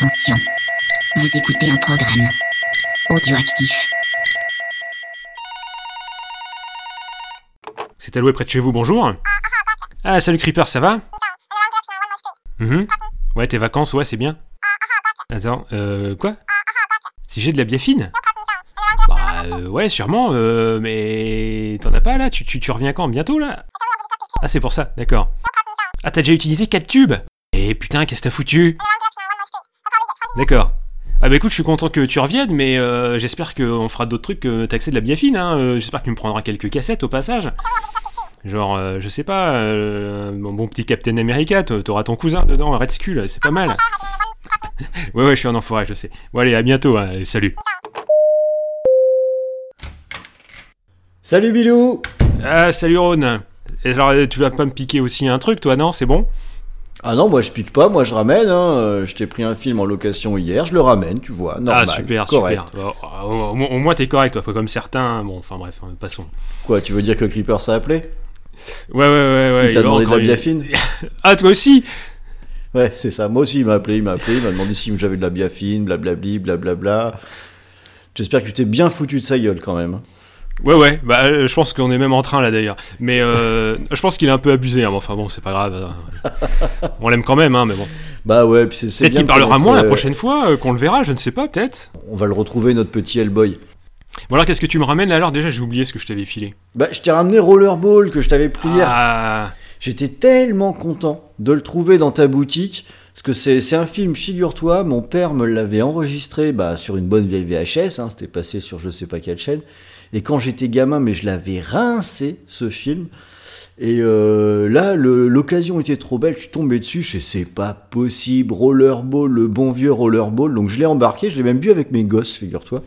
Attention, vous écoutez un programme audioactif. C'est alloué près de chez vous, bonjour. Ah, salut Creeper, ça va? Mhm. Ouais, tes vacances, ouais, c'est bien. Attends, euh, quoi? Si j'ai de la biafine? Bah, euh, ouais, sûrement, euh, mais t'en as pas là? Tu, tu, tu reviens quand? Bientôt là? Ah, c'est pour ça, d'accord. Ah, t'as déjà utilisé 4 tubes? Et putain, qu'est-ce que t'as foutu? D'accord. Ah bah écoute, je suis content que tu reviennes, mais euh, j'espère qu'on fera d'autres trucs que taxer de la biafine, hein. Euh, j'espère que tu me prendras quelques cassettes au passage. Genre, euh, je sais pas, euh, mon bon petit Captain America, t'a- t'auras ton cousin dedans, Red Skull, c'est pas mal. ouais, ouais, je suis un enfoiré, je sais. Bon, allez, à bientôt, hein, et salut. Salut Bilou Ah, salut Ron. Alors, tu vas pas me piquer aussi un truc, toi, non? C'est bon? Ah non, moi je pique pas, moi je ramène. Hein. euh, Je t'ai pris un film en location hier, je le ramène, tu vois, normal, Ah, super, correct. super. Bon, au, au- au moins, t'es correct, toi, pas comme certains. Bon, enfin bref, hein, passons. Quoi, tu veux dire que Creeper s'est appelé Ouais, ouais, ouais, ouais. Il t'a demandé de la biafine? Ah, toi aussi? Ouais, c'est ça. Moi aussi, il m'a appelé, il m'a appelé, il m'a demandé si j'avais de la biafine, blablabli, blablabla. J'espère que tu t'es bien foutu de sa gueule quand même. Ouais, ouais, bah, euh, je pense qu'on est même en train là d'ailleurs. Mais euh, je pense qu'il est un peu abusé, hein, mais enfin bon, c'est pas grave. hein. On l'aime quand même, hein, mais bon. Bah ouais, puis c'est c'est Peut-être bien qu'il de parlera connaître, moins la euh, prochaine fois, euh, qu'on le verra, je ne sais pas, peut-être. On va le retrouver, notre petit Hellboy. Bon, alors qu'est-ce que tu me ramènes là? Alors Déjà, j'ai oublié ce que je t'avais filé. Bah, je t'ai ramené Rollerball que je t'avais pris hier. Ah, J'étais tellement content de le trouver dans ta boutique. Parce que c'est c'est un film, figure-toi, mon père me l'avait enregistré bah, sur une bonne vieille VHS, hein, c'était passé sur je sais pas quelle chaîne. Et quand j'étais gamin, mais je l'avais rincé ce film. Et euh, là, l'occasion était trop belle, je suis tombé dessus, je sais c'est pas possible, Rollerball, le bon vieux Rollerball. Donc je l'ai embarqué, je l'ai même vu avec mes gosses, figure-toi.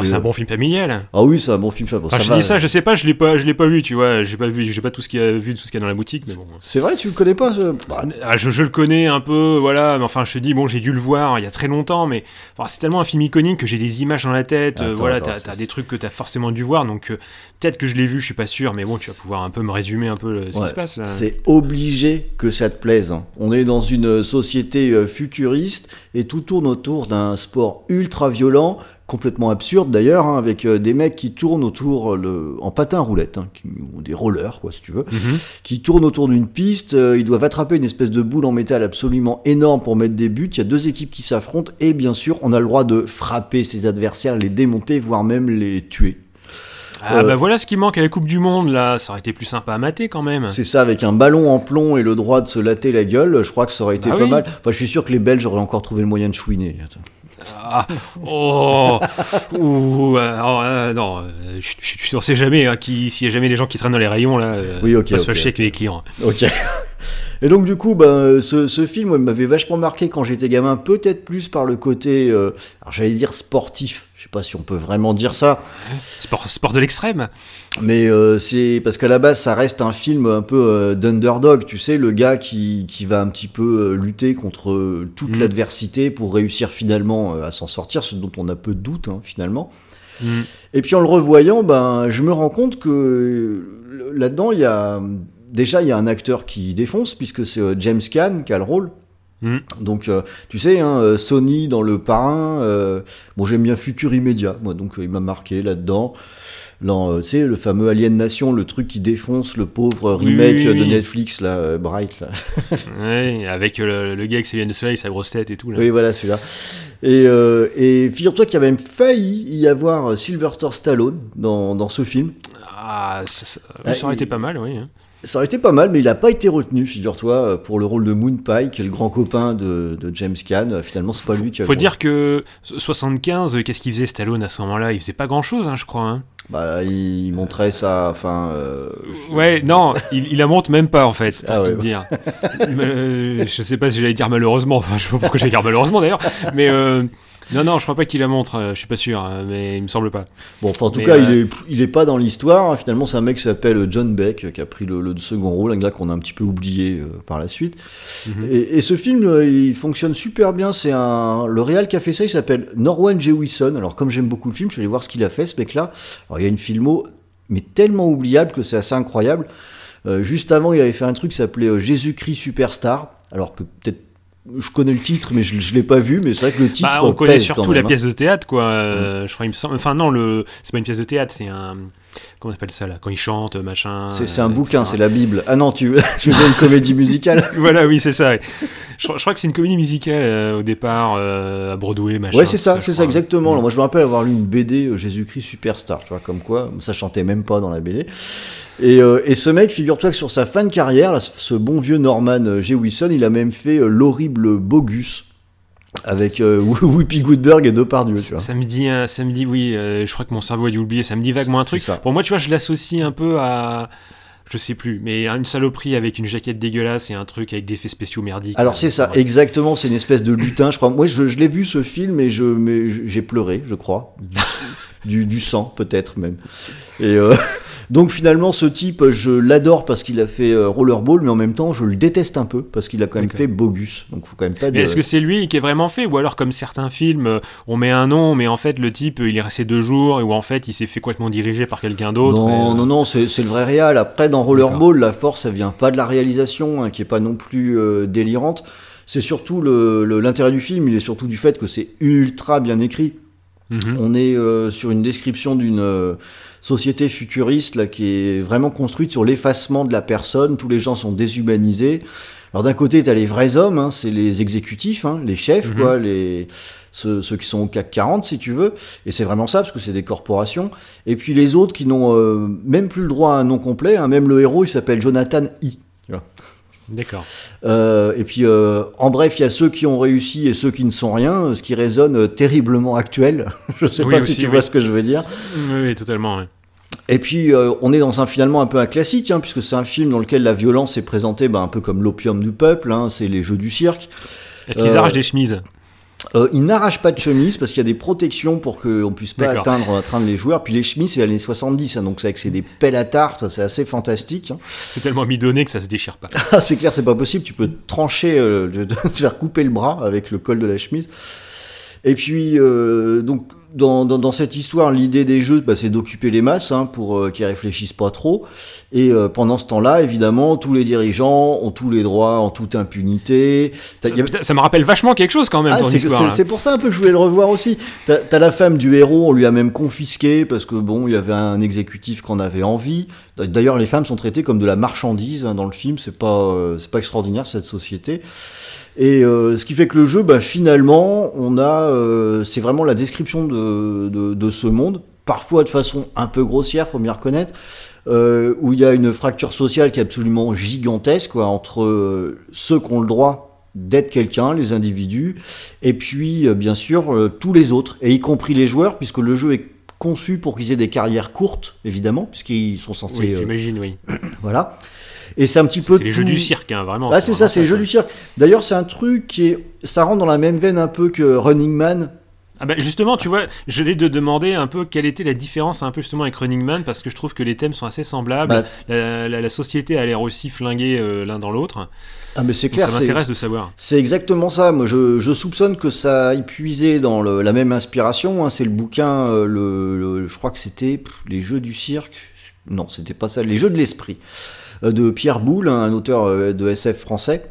Ah, c'est un bon film familial. Ah oui, c'est un bon film. Bon, Enfin, ça je va. dis ça, je sais pas, je l'ai pas, je l'ai pas vu, tu vois. J'ai pas vu, j'ai pas tout ce qu'il y a vu, tout ce qu'il y a dans la boutique, mais bon. C'est vrai, tu le connais pas. Bah, Ah, je, je le connais un peu, voilà, mais enfin je te dis, bon, j'ai dû le voir il y a très longtemps, mais enfin, c'est tellement un film iconique que j'ai des images dans la tête, euh, Attends, voilà, attends, t'as, c'est- des trucs que t'as forcément dû voir, donc euh, peut-être que je l'ai vu, je suis pas sûr, mais bon, tu vas pouvoir un peu me résumer un peu le- ce Ouais, qui se passe là. C'est obligé que ça te plaise. hein. On est dans une société euh, futuriste et tout tourne autour d'un sport ultra violent, complètement absurde d'ailleurs, hein, avec euh, des mecs qui tournent autour euh, le... en patin roulette, hein, qui ont des rollers quoi si tu veux, Mhm. qui tournent autour d'une piste. euh, ils doivent attraper une espèce de boule en métal absolument énorme pour mettre des buts. Il y a deux équipes qui s'affrontent et bien sûr on a le droit de frapper ses adversaires, les démonter, voire même les tuer. Ah Euh, bah voilà ce qui manque à la Coupe du Monde là, ça aurait été plus sympa à mater quand même. C'est ça, avec un ballon en plomb et le droit de se latter la gueule, je crois que ça aurait été Ah pas oui. mal. Enfin, je suis sûr que les Belges auraient encore trouvé le moyen de chouiner. Attends. Ah, oh, ouh, alors, euh, non, euh, je, je, je- on sait jamais hein, qui, s'il y a jamais des gens qui traînent dans les rayons là, euh, Oui, ok, on va se fâcher avec les clients. Ok. Et donc du coup, ben, ce, ce film ouais, m'avait vachement marqué quand j'étais gamin, peut-être plus par le côté, euh, alors j'allais dire sportif, je sais pas si on peut vraiment dire ça, Sport, sport de l'extrême. mais euh, c'est parce qu'à la base ça reste un film un peu euh, d'underdog, tu sais, le gars qui, qui va un petit peu euh, lutter contre toute Mhm. l'adversité pour réussir finalement à s'en sortir, ce dont on a peu de doute hein, finalement. Mm. Et puis en le revoyant, ben, je me rends compte que là-dedans, il y a déjà il y a un acteur qui défonce puisque c'est James Caan qui a le rôle. Mm. Donc euh, tu sais, hein, euh, Sony dans le parrain. euh, bon, j'aime bien Futur immédiat, moi, donc euh, il m'a marqué là-dedans. Dans, tu sais, le fameux Alien Nation, le truc qui défonce le pauvre Oui, remake oui, de. Netflix, là, Bright. Là. Ouais, avec le, le gars avec ses lunettes de soleil, sa grosse tête et tout là. Oui, voilà celui-là. Et, et figure-toi qu'il y a même failli y avoir Sylvester Stallone dans, dans ce film. Ah, ça, ça- Ah, ça aurait été pas mal, oui. Ça aurait été pas mal, mais il n'a pas été retenu, figure-toi, euh, pour le rôle de Moon Pie, qui est le grand copain de, de James Caan. Euh, Finalement, c'est pas lui qui a Faut dire que 75, euh, qu'est-ce qu'il faisait Stallone à ce moment-là? Il faisait pas grand-chose, hein, je crois. hein. Bah, il montrait ça, enfin. euh, Ouais, non, il, il la monte même pas en fait, pour Ah ouais, bah. dire. Euh, je sais pas si j'allais dire malheureusement, enfin je sais pas pourquoi j'allais dire malheureusement d'ailleurs, mais euh, non, non, je crois pas qu'il la montre, euh, je suis pas sûr, hein, mais il me semble pas. Bon, enfin, en tout Mais, cas, euh, il, est, il est pas dans l'histoire. hein. Finalement, c'est un mec qui s'appelle John Beck, euh, qui a pris le, le second rôle, un gars qu'on a un petit peu oublié euh, par la suite. Mhm. Et, et ce film, euh, il fonctionne super bien. C'est un le réal qui a fait ça. Il s'appelle Norwan Jewison. Alors, comme j'aime beaucoup le film, je suis allé voir ce qu'il a fait, ce mec-là. Alors, il y a une filmo, mais tellement oubliable que c'est assez incroyable. Euh, juste avant, il avait fait un truc qui s'appelait euh, Jésus-Christ Superstar. Alors que peut-être je connais le titre, mais je, je l'ai pas vu. Mais c'est vrai que le titre. Bah, on connaît surtout la hein. pièce de théâtre, quoi. euh, Je crois, il me semble. Enfin, non, le... c'est pas une pièce de théâtre, c'est un. Comment on appelle ça, là Quand ils chantent, machin. C'est c'est un euh, bouquin, c'est la Bible. Ah non, tu, tu veux une comédie musicale Voilà, oui, c'est ça. Je, crois- je crois que c'est une comédie musicale euh, au départ, euh, à Broadway, machin. Ouais, c'est ça, c'est ça, exactement. Moi, je me rappelle avoir lu une BD euh, Jésus-Christ Superstar, tu vois, comme quoi, ça chantait même pas dans la BD. Et, euh, et ce mec, figure-toi que sur sa fin de carrière, là, ce bon vieux Norman euh, G. Wilson, il a même fait euh, l'horrible Bogus avec euh, Whoopi Goldberg et Depardieu, tu vois. Ça me dit, un- ça me dit, oui, euh, je crois que mon cerveau a dû oublier, ça me dit vaguement un truc. ça. Pour moi, tu vois, je l'associe un peu à. Je sais plus, mais une saloperie avec une jaquette dégueulasse et un truc avec des effets spéciaux merdiques. Alors c'est ça, Bref. exactement, c'est une espèce de lutin, je crois. Moi, je, je l'ai vu ce film et je, mais je- j'ai pleuré, je crois, du, sang peut-être même. Et euh, donc finalement, ce type, je l'adore parce qu'il a fait euh, Rollerball, mais en même temps, je le déteste un peu parce qu'il a quand même fait Bogus. Donc faut quand même pas. Mais De... est-ce que c'est lui qui est vraiment fait? Ou alors, comme certains films, euh, on met un nom, mais en fait, le type, il est resté deux jours, où en fait, il s'est fait complètement diriger par quelqu'un d'autre. Non, et, euh, non, non, c'est le vrai réal. Après, dans Rollerball, la force, ça vient pas de la réalisation, hein, qui est pas non plus euh, délirante. C'est surtout l'intérêt du film, il est surtout du fait que c'est ultra bien écrit. mhm. On est euh, sur une description d'une euh, société futuriste là, qui est vraiment construite sur l'effacement de la personne. Tous les gens sont déshumanisés. Alors d'un côté, tu as les vrais hommes, hein, c'est les exécutifs, hein, les chefs, Mhm. quoi, les, ceux, ceux qui sont au CAC 40, si tu veux. Et c'est vraiment ça, parce que c'est des corporations. Et puis les autres qui n'ont euh, même plus le droit à un nom complet. hein. même le héros, il s'appelle Jonathan I. D'accord. Euh, et puis, euh, en bref, il y a ceux qui ont réussi et ceux qui ne sont rien, ce qui résonne terriblement actuel. Je sais Oui, pas si tu oui. vois ce que je veux dire. Oui, oui, totalement. ouais. Et puis, euh, on est dans un finalement un peu un classique, hein, puisque c'est un film dans lequel la violence est présentée bah, un peu comme l'opium du peuple, hein, c'est les jeux du cirque. Est-ce qu'ils arrachent des chemises? Euh, ils n'arrachent pas de chemise parce qu'il y a des protections pour qu'on puisse pas atteindre, atteindre les joueurs. Puis les chemises, c'est les années 70, hein, donc c'est avec c'est des pelles à tarte, c'est assez fantastique. hein. C'est tellement midonné que ça se déchire pas. Ah, c'est clair, c'est pas possible. Tu peux te trancher, euh, te faire couper le bras avec le col de la chemise. Et puis, euh, donc, dans, dans, dans cette histoire, l'idée des jeux, bah, c'est d'occuper les masses hein, pour euh, qu'ils réfléchissent pas trop. Et euh, pendant ce temps-là, évidemment, tous les dirigeants ont tous les droits en toute impunité. Ça, y a- putain, ça me rappelle vachement quelque chose quand même, ah, c'est pour ça un peu que je voulais le revoir aussi. T'as t'as la femme du héros, on lui a même confisqué parce que bon, il y avait un exécutif qu'on avait envie. D'ailleurs, les femmes sont traitées comme de la marchandise hein, dans le film. C'est pas, euh, c'est pas extraordinaire cette société. Et euh, ce qui fait que le jeu, bah, finalement, on a, euh, c'est vraiment la description de, ce monde, parfois de façon un peu grossière, faut bien reconnaître, euh, où il y a une fracture sociale qui est absolument gigantesque quoi, entre ceux qui ont le droit d'être quelqu'un, les individus, et puis bien sûr tous les autres, et y compris les joueurs, puisque le jeu est conçu pour qu'ils aient des carrières courtes, évidemment, puisqu'ils sont censés, Oui, euh, j'imagine, oui. voilà. Et c'est un petit peu C'est les jeux tout- du cirque, hein, vraiment. ah, c'est ça, c'est les jeux du cirque. D'ailleurs, c'est un truc qui est. Ça rentre dans la même veine un peu que Running Man. Ah bah justement, tu vois, je l'ai de demander un peu quelle était la différence un peu justement avec Running Man parce que je trouve que les thèmes sont assez semblables. Bah, la, la- la société a l'air aussi flinguée euh, l'un dans l'autre. ah, mais c'est clair, ça c'est. m'intéresse de savoir. C'est exactement ça. Moi, je, je soupçonne que ça a puisé dans le- la même inspiration. hein. C'est le bouquin, euh, le, le- je crois que c'était Les Jeux du cirque. Non, c'était pas ça. Les Jeux de l'esprit. euh, De Pierre Boulle, hein, un auteur de SF français.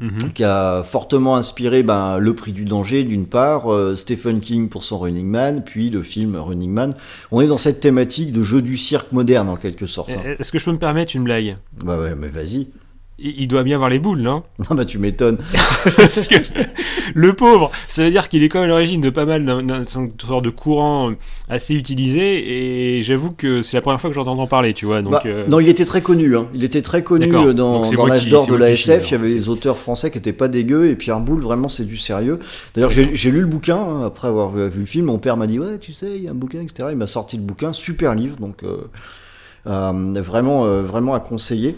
Mhm. qui a fortement inspiré ben, Le Prix du Danger d'une part, euh, Stephen King pour son Running Man, puis le film Running Man. On est dans cette thématique de jeu du cirque moderne en quelque sorte. hein. Est-ce que je peux me permettre une blague? Bah ouais, mais vas-y. Il, doit bien avoir les boules, non Non, bah tu m'étonnes. Le pauvre, ça veut dire qu'il est quand même à l'origine de pas mal d'un sorte de courant assez utilisé et j'avoue que c'est la première fois que j'entends en parler, tu vois. Donc, Bah, euh, Non, il était très connu. Hein. Il était très connu euh, dans, dans l'âge d'or de la SF. Il y avait des auteurs français qui étaient pas dégueux et Pierre Boulle, vraiment, c'est du sérieux. D'ailleurs, j'ai lu le bouquin hein, après avoir vu, vu le film. Mon père m'a dit Ouais, tu sais, il y a un bouquin, etc. Il m'a sorti le bouquin, super livre, donc euh, euh, vraiment, vraiment à conseiller.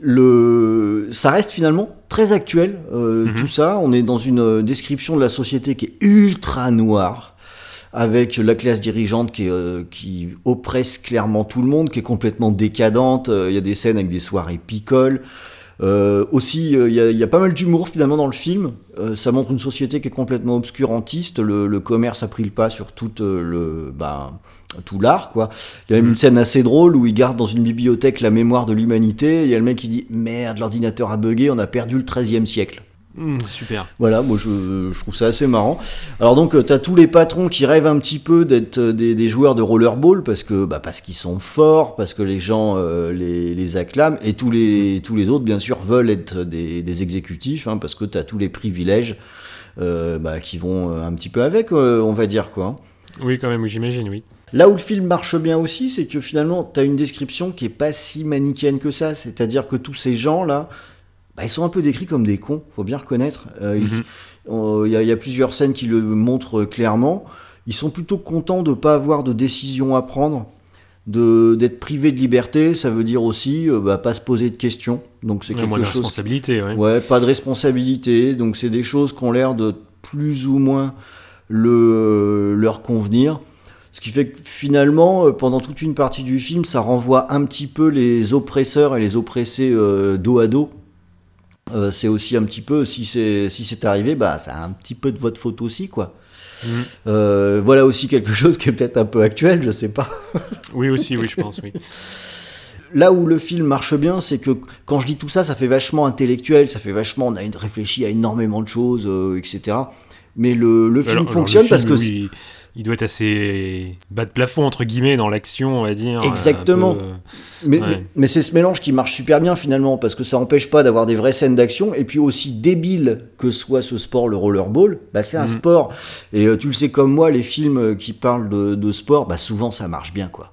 Le... Ça reste finalement très actuel, euh, Mhm. tout ça. On est dans une euh, description de la société qui est ultra noire avec la classe dirigeante qui, est, euh, qui oppresse clairement tout le monde, qui est complètement décadente. Il y a des scènes avec des soirées picoles. Euh, aussi, euh, il y, y a pas mal d'humour finalement dans le film. Euh, ça montre une société qui est complètement obscurantiste. Le, le commerce a pris le pas sur tout euh, le, bah, tout l'art, quoi. Il y a même une scène assez drôle où il garde dans une bibliothèque la mémoire de l'humanité. Il y a le mec qui dit merde, l'ordinateur a bugué, on a perdu le 13e siècle. Mmh, super. Voilà, moi je, je trouve ça assez marrant. Alors donc euh, t'as tous les patrons qui rêvent un petit peu d'être euh, des, des joueurs de rollerball parce que bah, parce qu'ils sont forts, parce que les gens euh, les, les acclament et tous les tous les autres bien sûr veulent être des, des exécutifs hein, parce que t'as tous les privilèges euh, bah, qui vont un petit peu avec, euh, on va dire quoi. hein. Oui, quand même, oui, j'imagine, oui. Là où le film marche bien aussi, c'est que finalement, tu as une description qui est pas si manichéenne que ça. C'est-à-dire que tous ces gens-là, bah, ils sont un peu décrits comme des cons, faut bien reconnaître. Euh, il- Mhm. Il y, a- il y a plusieurs scènes qui le montrent clairement. Ils sont plutôt contents de pas avoir de décision à prendre, d'être privés de liberté. Ça veut dire aussi euh, bah, pas se poser de questions. Donc c'est moins quelque chose responsabilité, ouais. Ouais, pas de responsabilité. Donc c'est des choses qui ont l'air de plus ou moins le, leur convenir. Ce qui fait que finalement, euh, pendant toute une partie du film, ça renvoie un petit peu les oppresseurs et les oppressés euh, dos à dos. Euh, c'est aussi un petit peu, si c'est si c'est arrivé, bah ça a un petit peu de votre faute aussi, quoi. Mhm. Euh, voilà aussi quelque chose qui est peut-être un peu actuel, je sais pas. Oui, aussi, oui, je pense, oui. Là où le film marche bien, c'est que quand je dis tout ça, ça fait vachement intellectuel, ça fait vachement, on a réfléchi à énormément de choses, euh, etc. Mais le, le film Alors- alors, fonctionne parce que oui, il doit être assez bas de plafond, entre guillemets, dans l'action, on va dire. Exactement. un peu, euh, Mais, Ouais. mais- mais c'est ce mélange qui marche super bien finalement, parce que ça empêche pas d'avoir des vraies scènes d'action, et puis aussi débile que soit ce sport, le rollerball, bah c'est un Mhm. sport. Et euh, tu le sais comme moi, les films euh, qui parlent de, de sport, bah souvent ça marche bien quoi.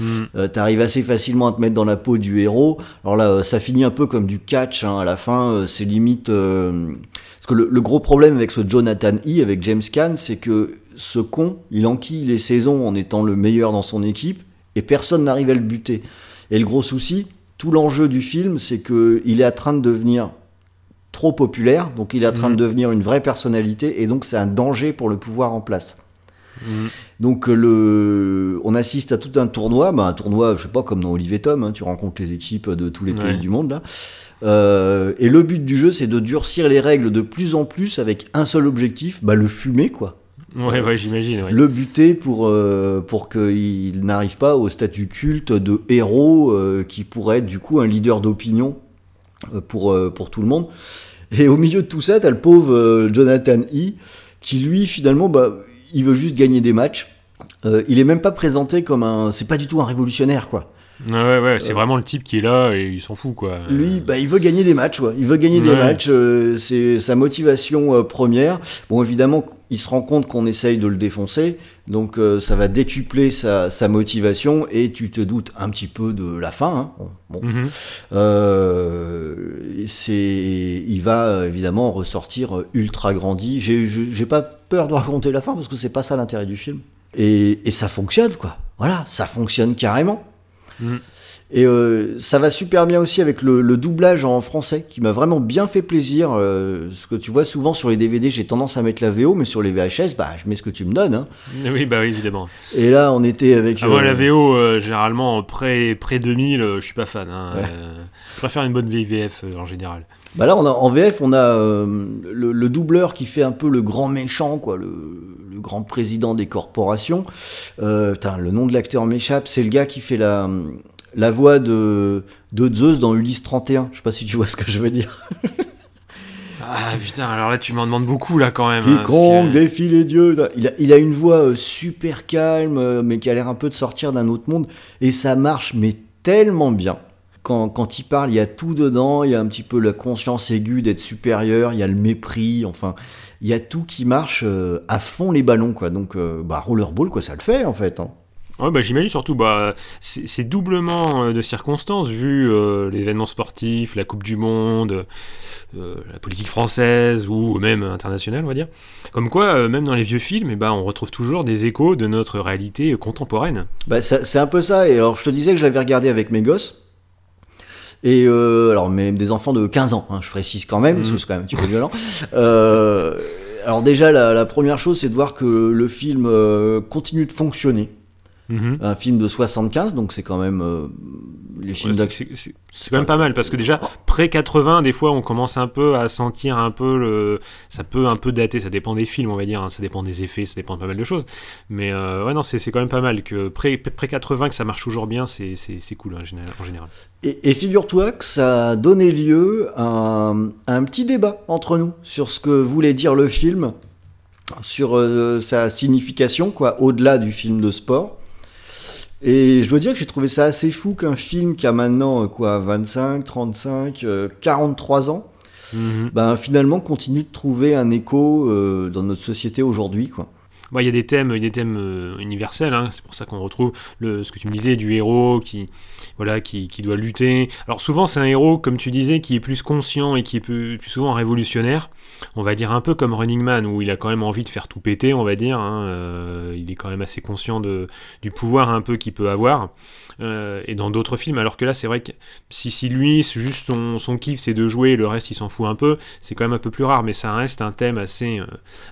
Euh, T'arrives assez facilement à te mettre dans la peau du héros. Alors là, euh, ça finit un peu comme du catch hein, à la fin. euh, c'est limite. euh, Parce que le, le gros problème avec ce Jonathan E, avec James Caan, c'est que ce con, il enquille les saisons en étant le meilleur dans son équipe et personne n'arrive à le buter. Et le gros souci, tout l'enjeu du film, c'est que il est en train de devenir trop populaire, donc il est en train de devenir une vraie personnalité, et donc c'est un danger pour le pouvoir en place. Hmm. Donc euh, le, on assiste à tout un tournoi, bah, un tournoi, je sais pas, comme dans Olivier Tom, hein, tu rencontres les équipes de tous les pays du monde là. Euh, et le but du jeu, c'est de durcir les règles de plus en plus avec un seul objectif, bah, le fumer quoi. Ouais, ouais, j'imagine, ouais. Le buter pour, euh, pour qu'il n'arrive pas au statut culte de héros euh, qui pourrait être du coup un leader d'opinion pour, pour tout le monde. Et au milieu de tout ça, t'as le pauvre Jonathan E. qui lui finalement, bah, il veut juste gagner des matchs. Euh, il est même pas présenté comme un. C'est pas du tout un révolutionnaire quoi. Ouais, ouais, ouais, c'est vraiment le type qui est là et il s'en fout, quoi. Euh. Lui, bah, il veut gagner des matchs, ouais. Il veut gagner des matchs. euh, c'est sa motivation euh, première. Bon, évidemment, il se rend compte qu'on essaye de le défoncer, donc euh, ça va décupler sa, sa motivation et tu te doutes un petit peu de la fin. hein. Bon. Mhm. Euh, c'est, il va euh, évidemment ressortir euh, ultra grandi. J'ai pas peur de raconter la fin parce que c'est pas ça l'intérêt du film. Et, ça fonctionne, quoi. Voilà, ça fonctionne carrément. Mhm. Et euh, ça va super bien aussi avec le, le doublage en français qui m'a vraiment bien fait plaisir. euh, ce que tu vois souvent sur les DVD, j'ai tendance à mettre la VO, mais sur les VHS, bah, je mets ce que tu me donnes. hein. Oui, bah oui, évidemment. Et là, on était avec. Ah, moi, euh, la VO, euh, généralement, près, près 2000, euh, je suis pas fan. hein. Ouais. Je préfère une bonne euh, en général. Bah là, on a, en VF, on a euh, le, le doubleur qui fait un peu le grand méchant, quoi, le, le grand président des corporations. Euh, putain, le nom de l'acteur m'échappe. C'est le gars qui fait la, la voix de, de Zeus dans Ulysse 31. Je sais pas si tu vois ce que je veux dire. Ah putain, alors là, tu m'en demandes beaucoup, là, quand même. hein, Quiconque que- défie les dieux. Il a, il a une voix euh, super calme, euh, mais qui a l'air un peu de sortir d'un autre monde. Et ça marche, mais tellement bien. Quand, quand il parle, il y a tout dedans. Il y a un petit peu la conscience aiguë d'être supérieur. Il y a le mépris. Enfin, il y a tout qui marche euh, à fond les ballons, quoi. Donc, bah, rollerball, quoi, ça le fait, en fait. hein. Ouais, bah, j'imagine surtout, bah, c'est doublement euh, de circonstances, vu euh, l'événement sportif, la Coupe du Monde, euh, la politique française, ou même internationale, on va dire. Comme quoi, euh, même dans les vieux films, eh ben, on retrouve toujours des échos de notre réalité contemporaine. Bah, c'est un peu ça. Et alors, je te disais que je l'avais regardé avec mes gosses. Et alors, mais des enfants de 15 ans, hein, je précise quand même, parce que Mhm. c'est quand même un petit peu violent. Alors déjà, la, la première chose, c'est de voir que le film continue de fonctionner. Mhm. un film de 75, donc c'est quand même euh, les films Ouais, c'est- quand même pas mal parce que déjà près 80 des fois on commence un peu à sentir un peu le ça peut un peu dater ça dépend des films on va dire hein, ça dépend des effets ça dépend de pas mal de choses mais euh, ouais non c'est quand même pas mal que près, près 80 que ça marche toujours bien c'est cool hein, en général, en général. Et, et figure-toi que ça a donné lieu à un, à un petit débat entre nous sur ce que voulait dire le film, sur euh, sa signification, quoi, au-delà du film de sport. Et je dois dire que j'ai trouvé ça assez fou qu'un film qui a maintenant, euh, quoi, 25, 35, euh, 43 ans, Mhm. ben, finalement continue de trouver un écho euh, dans notre société aujourd'hui, quoi. Bon, il y a des thèmes, des thèmes euh, universels. hein, c'est pour ça qu'on retrouve ce que tu me disais du héros qui, voilà, qui, doit lutter. Alors souvent, c'est un héros, comme tu disais, qui est plus conscient et qui est plus, souvent révolutionnaire. On va dire un peu comme Running Man, où il a quand même envie de faire tout péter, on va dire. hein, euh, il est quand même assez conscient du pouvoir un peu qu'il peut avoir. Euh, et dans d'autres films, alors que là, c'est vrai que si, lui, juste son, kiff, c'est de jouer, le reste, il s'en fout un peu, c'est quand même un peu plus rare. Mais ça reste un thème assez,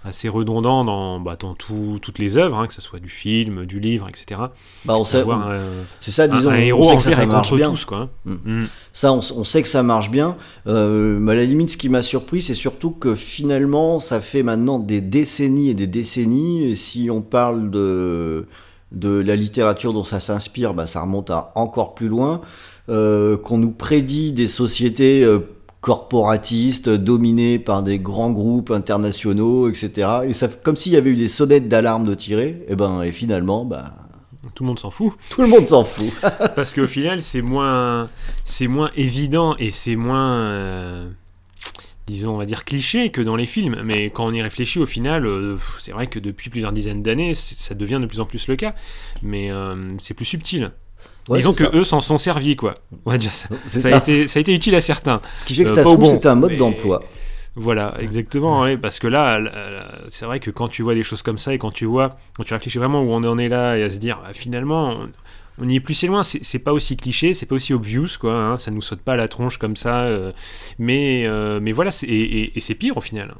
assez redondant dans, bah, dans tout- toutes les œuvres, hein, que ce soit du film, du livre, etc. Bah, on sait, c'est ça, disons, un on héros sait que ça, marche bien. tous, quoi. Ça, on, on sait que ça marche bien. Euh, mais à la limite, ce qui m'a surpris, c'est surtout que finalement, ça fait maintenant des décennies et des décennies. Et si on parle de, de la littérature dont ça s'inspire, bah, ça remonte à encore plus loin. Euh, qu'on nous prédit des sociétés euh, corporatistes dominées par des grands groupes internationaux, etc. Et ça, comme s'il y avait eu des sonnettes d'alarme de tirer. Et ben, et finalement, bah, Tout le monde s'en fout. tout le monde s'en fout. Parce qu'au final, c'est moins, c'est moins évident et c'est moins, euh, disons, on va dire cliché que dans les films. Mais quand on y réfléchit, au final, euh, c'est vrai que depuis plusieurs dizaines d'années, ça devient de plus en plus le cas. Mais euh, c'est plus subtil. Ouais, disons que ça. eux s'en sont servis, quoi. On va dire ça. C'est Ça, ça. A été, ça a été utile à certains. Ce qui fait que Euh, ça se bon, c'est un mode mais- d'emploi. Voilà, exactement, ouais, parce que là, c'est vrai que quand tu vois des choses comme ça et quand tu vois, quand tu réfléchis vraiment où on en est là et à se dire, bah, finalement, on, y est plus si loin, c'est pas aussi cliché, c'est pas aussi obvious, quoi, hein, ça nous saute pas à la tronche comme ça, euh, mais, euh, mais voilà, et, et- et c'est pire au final.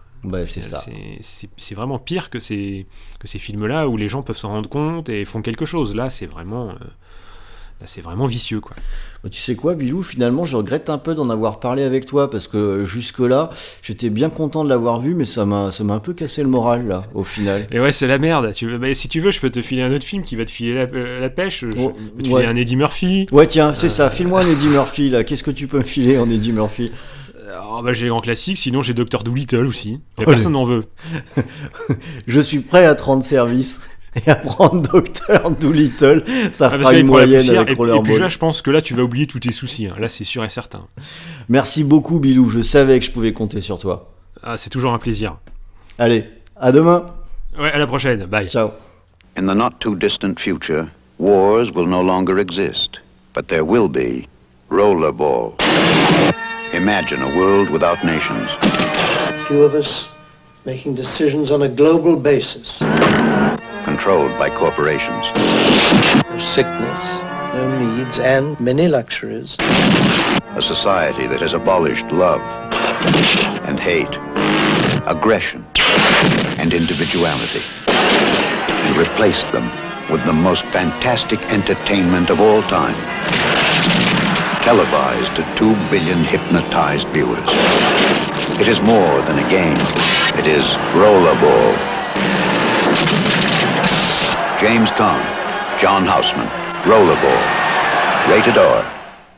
C'est ça. C'est- vraiment pire que ces, que ces films-là où les gens peuvent s'en rendre compte et font quelque chose. Là, c'est vraiment, euh, c'est vraiment vicieux, quoi. Bah, Tu sais quoi, Bilou, finalement, je regrette un peu d'en avoir parlé avec toi parce que jusque-là, j'étais bien content de l'avoir vu, mais ça m'a ça m'a un peu cassé le moral, là, au final. Et ouais, c'est la merde. Tu veux, bah, si tu veux, je peux te filer un autre film qui va te filer la, euh, la pêche. Je, Oh, je peux te ouais. filer un Eddie Murphy. Ouais, tiens, c'est ça, file-moi un Eddie Murphy, là. Qu'est-ce que tu peux me filer en Eddie Murphy? Alors, bah, j'ai les grands classiques, sinon j'ai Doctor Dolittle aussi. Et Oh, personne n'en veut. Je suis prêt à te rendre service et à prendre Docteur Doolittle. Ça Ah, fera une moyenne avec et, et puis là, je pense que là, tu vas oublier tous tes soucis. hein. Là, c'est sûr et certain. Merci beaucoup, Bilou. Je savais que je pouvais compter sur toi. Ah, c'est toujours un plaisir. Allez, à demain. Ouais, à la prochaine. Bye. Ciao. In the not too distant future, wars will no longer exist, but there will be rollerball. Imagine a world without nations, few of us making decisions on a global basis. Controlled by corporations. No sickness, no needs, and many luxuries. A society that has abolished love and hate, aggression and individuality, and replaced them with the most fantastic entertainment of all time. Televised to two billion hypnotized viewers. It is more than a game. It is rollerball. James Caan, John Houseman, Rollerball. Rated R.